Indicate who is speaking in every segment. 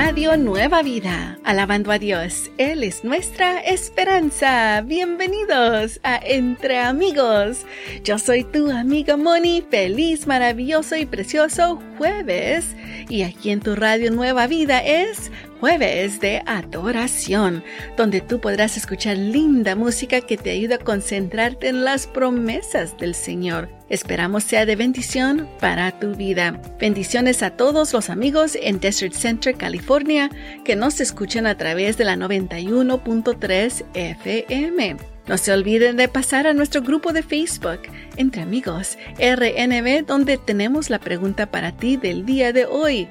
Speaker 1: Radio Nueva Vida, alabando a Dios. Él es nuestra esperanza. Bienvenidos a Entre Amigos. Yo soy tu amiga Moni. Feliz, maravilloso y precioso jueves. Y aquí en tu Radio Nueva Vida es jueves de adoración, donde tú podrás escuchar linda música que te ayuda a concentrarte en las promesas del Señor. Esperamos sea de bendición para tu vida. Bendiciones a todos los amigos en Desert Center, California, que nos escuchan a través de la 91.3 FM. No se olviden de pasar a nuestro grupo de Facebook, Entre Amigos RNB, donde tenemos la pregunta para ti del día de hoy.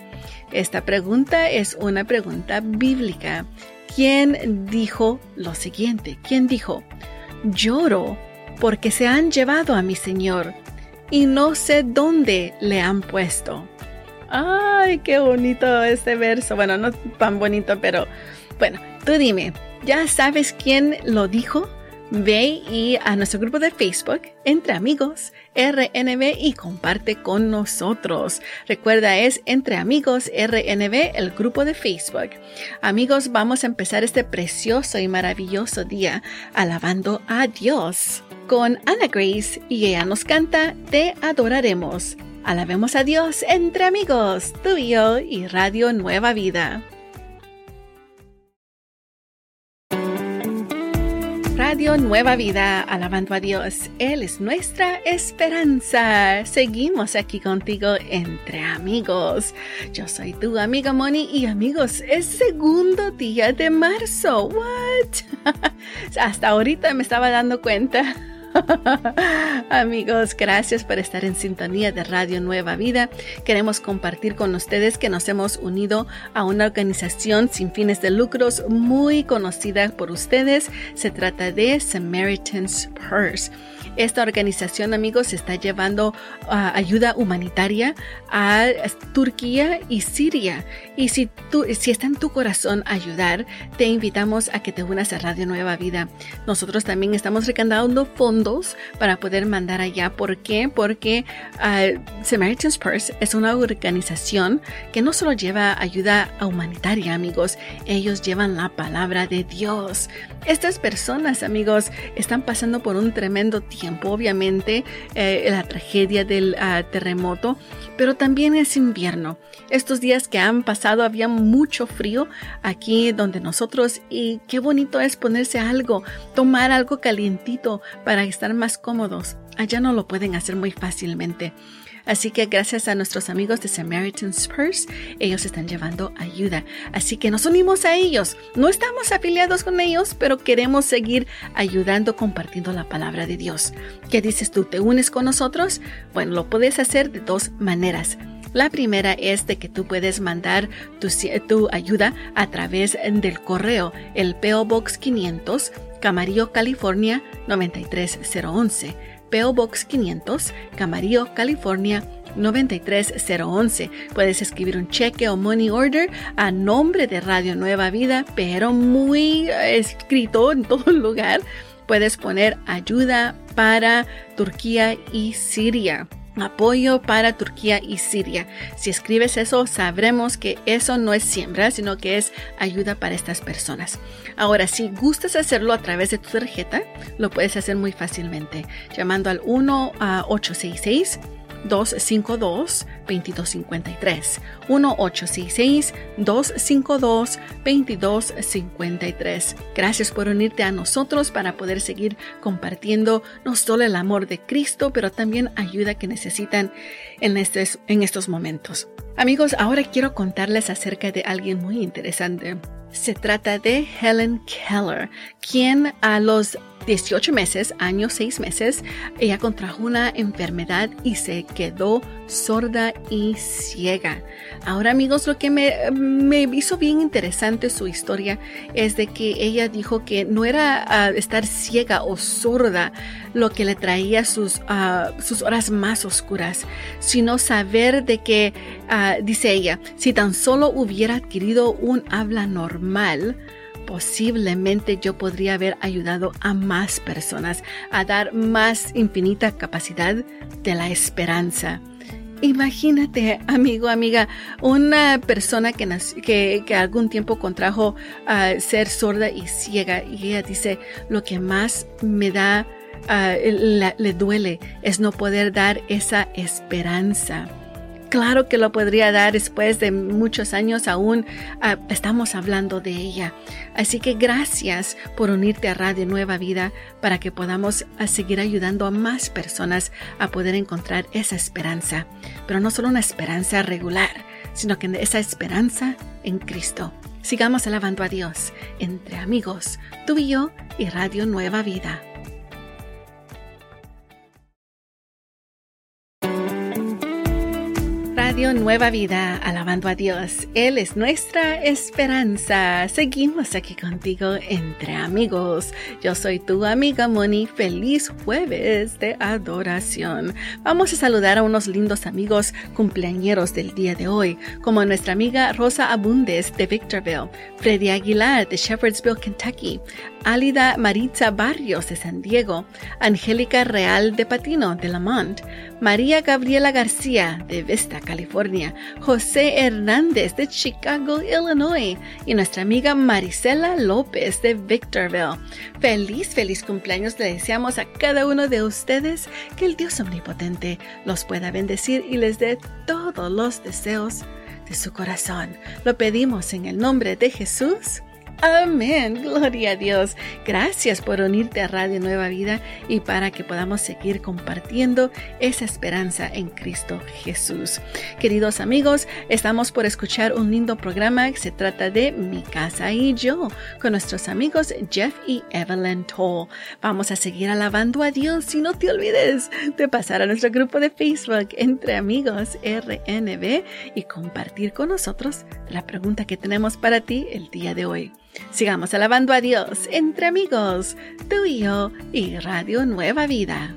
Speaker 1: Esta pregunta es una pregunta bíblica. ¿Quién dijo lo siguiente? ¿Quién dijo? Lloro porque se han llevado a mi Señor y no sé dónde le han puesto. Ay, qué bonito este verso. Bueno, no tan bonito, pero bueno, tú dime, ¿ya sabes quién lo dijo? Ve y a nuestro grupo de Facebook, Entre Amigos, RNB y comparte con nosotros. Recuerda, es Entre Amigos, RNB, el grupo de Facebook. Amigos, vamos a empezar este precioso y maravilloso día alabando a Dios con Ana Grace y ella nos canta Te adoraremos. Alabemos a Dios entre amigos, tú y yo y Radio Nueva Vida. Radio Nueva Vida, alabando a Dios. Él es nuestra esperanza. Seguimos aquí contigo entre amigos. Yo soy tu amiga Moni y amigos, es segundo día de marzo. What? Hasta ahorita me estaba dando cuenta. Amigos, gracias por estar en sintonía de Radio Nueva Vida. Queremos compartir con ustedes que nos hemos unido a una organización sin fines de lucros muy conocida por ustedes. Se trata de Samaritan's Purse. Esta organización, amigos, está llevando ah, ayuda humanitaria a Turquía y Siria. Y si, si está en tu corazón ayudar, te invitamos a que te unas a Radio Nueva Vida. Nosotros también estamos recaudando fondos para poder mandar allá. ¿Por qué? Porque uh, Samaritan's Purse es una organización que no solo lleva ayuda humanitaria, amigos, ellos llevan la palabra de Dios. Estas personas, amigos, están pasando por un tremendo tiempo, obviamente, eh, la tragedia del ah, terremoto, pero también es invierno. Estos días que han pasado había mucho frío aquí donde nosotros y qué bonito es ponerse algo, tomar algo calientito para estar más cómodos. Allá no lo pueden hacer muy fácilmente. Así que gracias a nuestros amigos de Samaritan's Purse, ellos están llevando ayuda. Así que nos unimos a ellos. No estamos afiliados con ellos, pero queremos seguir ayudando compartiendo la palabra de Dios. ¿Qué dices tú? ¿Te unes con nosotros? Bueno, lo puedes hacer de dos maneras. La primera es de que tú puedes mandar tu, ayuda a través del correo, el PO Box 500, Camarillo, California 93011. PO Box 500, Camarillo, California 93011. Puedes escribir un cheque o money order a nombre de Radio Nueva Vida, pero muy escrito en todo lugar. Puedes poner ayuda para Turquía y Siria apoyo para Turquía y Siria. Si escribes eso, sabremos que eso no es siembra, sino que es ayuda para estas personas. Ahora, si gustas hacerlo a través de tu tarjeta, lo puedes hacer muy fácilmente llamando al 1 a 866 252-2253. 1-866-252-2253. Gracias por unirte a nosotros para poder seguir compartiendo no solo el amor de Cristo, pero también ayuda que necesitan en estos, en estos momentos. Amigos, ahora quiero contarles acerca de alguien muy interesante. Se trata de Helen Keller, quien a los 18 meses, años 6 meses, ella contrajo una enfermedad y se quedó sorda y ciega. Ahora amigos, lo que me, me hizo bien interesante su historia es de que ella dijo que no era ah, estar ciega o sorda lo que le traía sus, uh, sus horas más oscuras, sino saber de que, uh, dice ella, si tan solo hubiera adquirido un habla normal, posiblemente yo podría haber ayudado a más personas a dar más infinita capacidad de la esperanza. Imagínate, amigo, amiga, una persona que, que, algún tiempo contrajo a ser sorda y ciega y ella dice, lo que más me da, ah, le duele es no poder dar esa esperanza. Claro que lo podría dar después de muchos años aún. Ah, estamos hablando de ella. Así que gracias por unirte a Radio Nueva Vida para que podamos ah, seguir ayudando a más personas a poder encontrar esa esperanza. Pero no solo una esperanza regular, sino que esa esperanza en Cristo. Sigamos alabando a Dios entre amigos, tú y yo y Radio Nueva Vida. Nueva Vida, alabando a Dios. Él es nuestra esperanza. Seguimos aquí contigo entre amigos. Yo soy tu amiga Moni. Feliz jueves de adoración. Vamos a saludar a unos lindos amigos cumpleañeros del día de hoy, como nuestra amiga Rosa Abundes de Victorville, Freddy Aguilar de Shepherdsville, Kentucky, Álida Maritza Barrios de San Diego, Angélica Real de Patino de Lamont, María Gabriela García de Vista, California, José Hernández de Chicago, Illinois y nuestra amiga Marisela López de Victorville. Feliz, feliz cumpleaños le deseamos a cada uno de ustedes que el Dios Omnipotente los pueda bendecir y les dé todos los deseos de su corazón. Lo pedimos en el nombre de Jesús. Amén, gloria a Dios. Gracias por unirte a Radio Nueva Vida y para que podamos seguir compartiendo esa esperanza en Cristo Jesús. Queridos amigos, estamos por escuchar un lindo programa que se trata de Mi casa y yo con nuestros amigos Jeff y Evelyn Toll. Vamos a seguir alabando a Dios y no te olvides de pasar a nuestro grupo de Facebook entre amigos RNB y compartir con nosotros la pregunta que tenemos para ti el día de hoy. Sigamos alabando a Dios entre amigos, tú y yo y Radio Nueva Vida.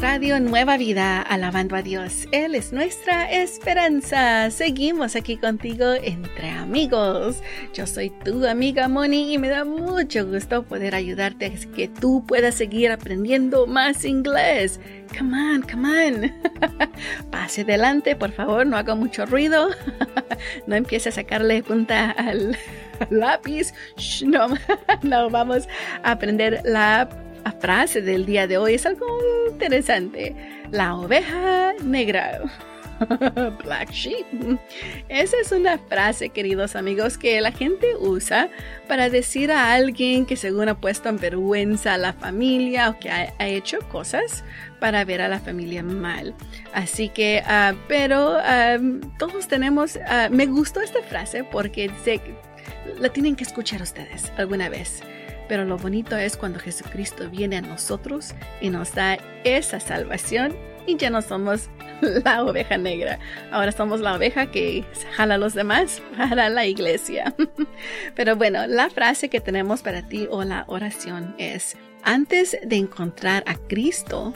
Speaker 1: Radio Nueva Vida, alabando a Dios. Él es nuestra esperanza. Seguimos aquí contigo entre amigos. Yo soy tu amiga Moni y me da mucho gusto poder ayudarte a que tú puedas seguir aprendiendo más inglés. Come on, come on. Pase adelante, por favor, no haga mucho ruido. no empiece a sacarle punta al lápiz. no, no, vamos a aprender la la frase del día de hoy es algo interesante. La oveja negra. Black sheep. Esa es una frase, queridos amigos, que la gente usa para decir a alguien que según ha puesto en vergüenza a la familia o que ha, hecho cosas para ver a la familia mal. Así que, ah, pero ah, todos tenemos, ah, me gustó esta frase porque la tienen que escuchar ustedes alguna vez. Pero lo bonito es cuando Jesucristo viene a nosotros y nos da esa salvación y ya no somos la oveja negra. Ahora somos la oveja que jala a los demás para la iglesia. Pero bueno, la frase que tenemos para ti o la oración es, antes de encontrar a Cristo,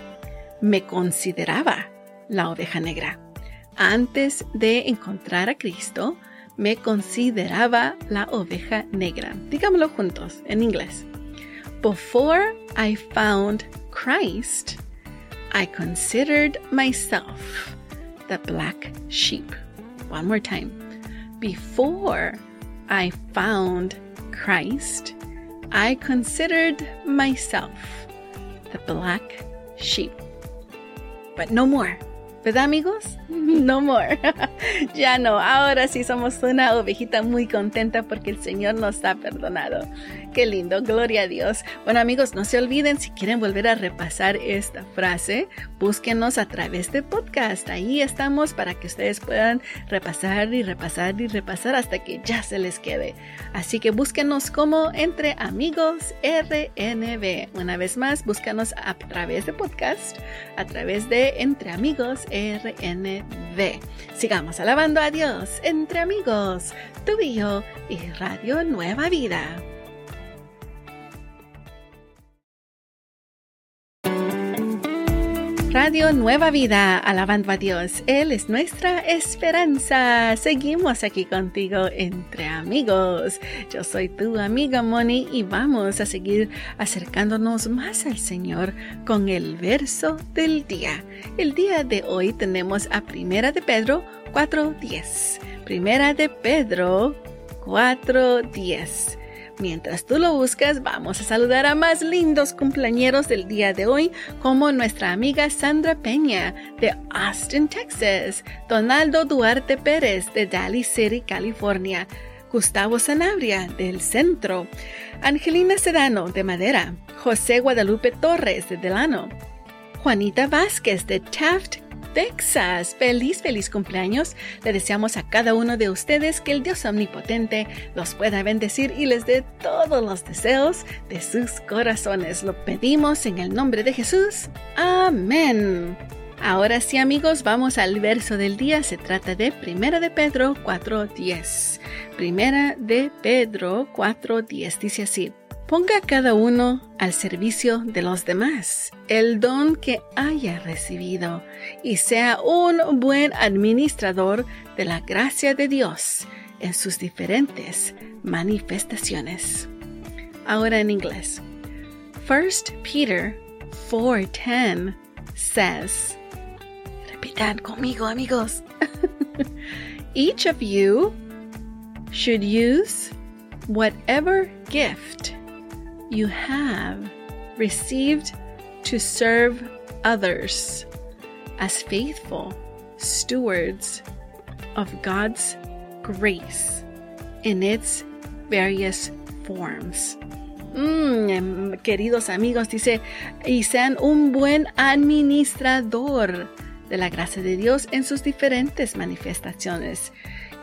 Speaker 1: me consideraba la oveja negra. Antes de encontrar a Cristo, me consideraba la oveja negra. Digámoslo juntos en inglés. Before I found Christ, I considered myself the black sheep. One more time. Before I found Christ, I considered myself the black sheep. But no more. ¿Verdad amigos? No more. ya no, ahora sí somos una ovejita muy contenta porque el Señor nos ha perdonado. Qué lindo, gloria a Dios. Bueno amigos, no se olviden, si quieren volver a repasar esta frase, búsquenos a través de podcast. Ahí estamos para que ustedes puedan repasar y repasar y repasar hasta que ya se les quede. Así que búsquenos como Entre Amigos RNB. Una vez más, búscanos a través de podcast, a través de Entre Amigos RNB. Sigamos alabando a Dios entre amigos, tu y y Radio Nueva Vida. Radio Nueva Vida, alabando a Dios. Él es nuestra esperanza. Seguimos aquí contigo entre amigos. Yo soy tu amiga Moni y vamos a seguir acercándonos más al Señor con el verso del día. El día de hoy tenemos a Primera de Pedro 4.10. Primera de Pedro 4.10. Mientras tú lo buscas, vamos a saludar a más lindos cumpleañeros del día de hoy, como nuestra amiga Sandra Peña de Austin, Texas, Donaldo Duarte Pérez de Daly City, California, Gustavo Sanabria del Centro, Angelina Sedano de Madera, José Guadalupe Torres de Delano, Juanita Vázquez de Taft, Texas. Feliz, feliz cumpleaños. Le deseamos a cada uno de ustedes que el Dios omnipotente los pueda bendecir y les dé todos los deseos de sus corazones. Lo pedimos en el nombre de Jesús. Amén. Ahora sí amigos, vamos al verso del día. Se trata de Primera de Pedro 4.10. Primera de Pedro 4.10 dice así. Ponga cada uno al servicio de los demás el don que haya recibido y sea un buen administrador de la gracia de Dios en sus diferentes manifestaciones. Ahora en inglés. 1 Peter 4:10 says, repitan conmigo amigos, each of you should use whatever gift you have received to serve others as faithful stewards of God's grace in its various forms. Mm, queridos amigos, dice, y sean un buen administrador de la gracia de Dios en sus diferentes manifestaciones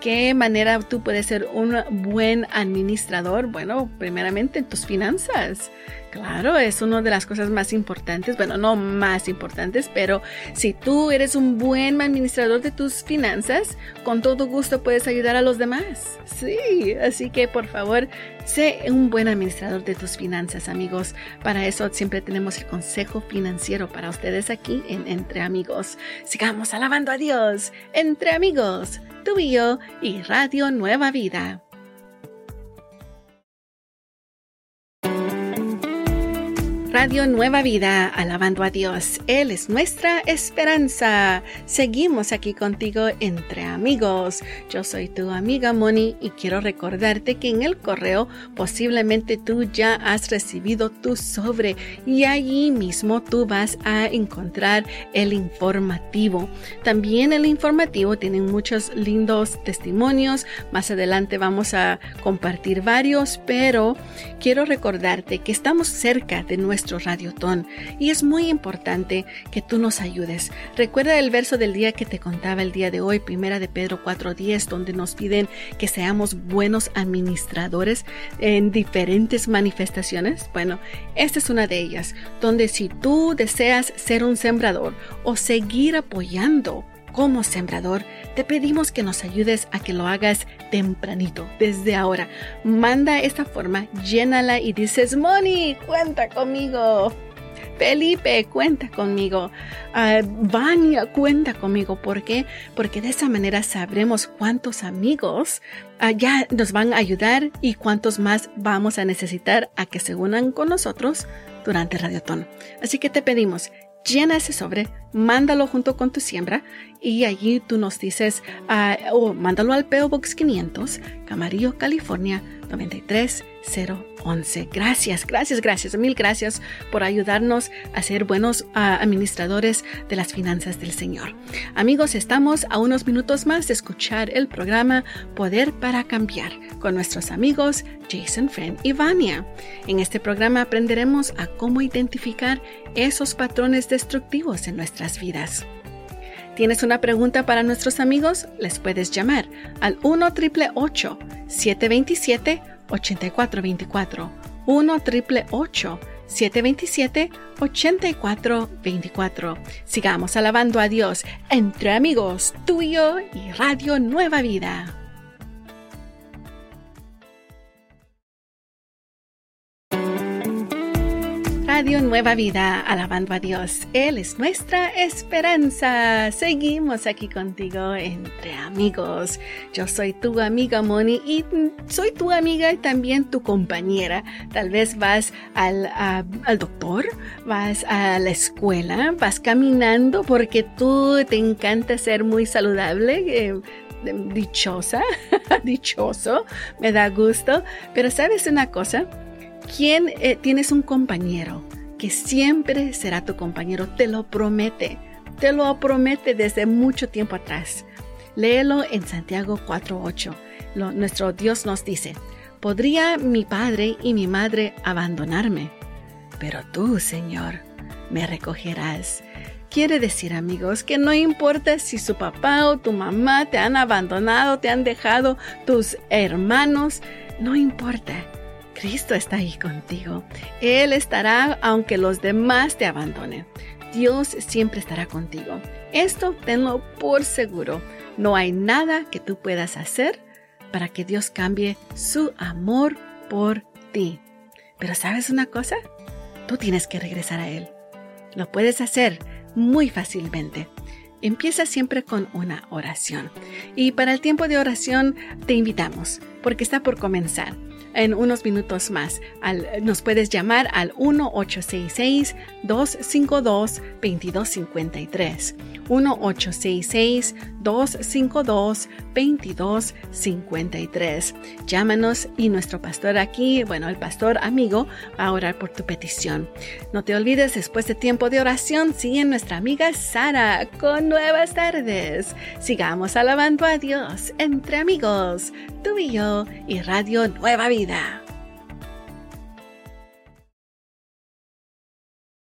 Speaker 1: qué manera tú puedes ser un buen administrador? Bueno, primeramente en tus finanzas. Claro, es una de las cosas más importantes, bueno, no más importantes, pero si tú eres un buen administrador de tus finanzas, con todo gusto puedes ayudar a los demás. Sí, así que por favor, sé un buen administrador de tus finanzas, amigos. Para eso siempre tenemos el consejo financiero para ustedes aquí en Entre Amigos. Sigamos alabando a Dios, entre amigos tu y y Radio Nueva Vida. Radio Nueva Vida, alabando a Dios. Él es nuestra esperanza. Seguimos aquí contigo entre amigos. Yo soy tu amiga Moni y quiero recordarte que en el correo posiblemente tú ya has recibido tu sobre y allí mismo tú vas a encontrar el informativo. También el informativo tiene muchos lindos testimonios. Más adelante vamos a compartir varios, pero quiero recordarte que estamos cerca de nuestro Radiotón y es muy importante que tú nos ayudes. Recuerda el verso del día que te contaba el día de hoy, primera de Pedro 4:10, donde nos piden que seamos buenos administradores en diferentes manifestaciones. Bueno, esta es una de ellas, donde si tú deseas ser un sembrador o seguir apoyando como sembrador, te pedimos que nos ayudes a que lo hagas tempranito, desde ahora. Manda esta forma, llénala y dices, Moni, cuenta conmigo. Felipe, cuenta conmigo. Uh, cuenta conmigo. ¿Por qué? Porque de esa manera sabremos cuántos amigos uh, ya nos van a ayudar y cuántos más vamos a necesitar a que se unan con nosotros durante Radiotón. Así que te pedimos, llena ese sobre, mándalo junto con tu siembra y allí tú nos dices, uh, o mándalo al PO Box 500, Camarillo, California 93011. Gracias, gracias, gracias, mil gracias por ayudarnos a ser buenos uh, administradores de las finanzas del Señor. Amigos, estamos a unos minutos más de escuchar el programa Poder para Cambiar con nuestros amigos Jason, Friend y Vania. En este programa aprenderemos a cómo identificar esos patrones destructivos en nuestras vidas. ¿Tienes una pregunta para nuestros amigos? Les puedes llamar al 1 727 8424 1 727 8424 Sigamos alabando a Dios entre amigos, tuyo y Radio Nueva Vida. Radio Nueva Vida, alabando a Dios. Él es nuestra esperanza. Seguimos aquí contigo entre amigos. Yo soy tu amiga Moni y soy tu amiga y también tu compañera. Tal vez vas al, al doctor, vas a la escuela, vas caminando porque tú te encanta ser muy saludable. Eh, dichosa, dichoso, me da gusto. Pero sabes una cosa, ¿Quién eh, tienes un compañero que siempre será tu compañero? Te lo promete. Te lo promete desde mucho tiempo atrás. Léelo en Santiago 4.8. Nuestro Dios nos dice, podría mi padre y mi madre abandonarme, pero tú, Señor, me recogerás. Quiere decir, amigos, que no importa si su papá o tu mamá te han abandonado, te han dejado tus hermanos, no importa. Cristo está ahí contigo. Él estará aunque los demás te abandonen. Dios siempre estará contigo. Esto tenlo por seguro. No hay nada que tú puedas hacer para que Dios cambie su amor por ti. Pero ¿sabes una cosa? Tú tienes que regresar a Él. Lo puedes hacer muy fácilmente. Empieza siempre con una oración. Y para el tiempo de oración te invitamos, porque está por comenzar en unos minutos más. nos puedes llamar al 1-866-252-2253. 1-866-252-2253. Llámanos y nuestro pastor aquí, bueno, el pastor amigo, va a orar por tu petición. No te olvides, después de tiempo de oración, sigue nuestra amiga Sara con nuevas tardes. Sigamos alabando a Dios entre amigos, tú y yo y Radio Nueva Vida.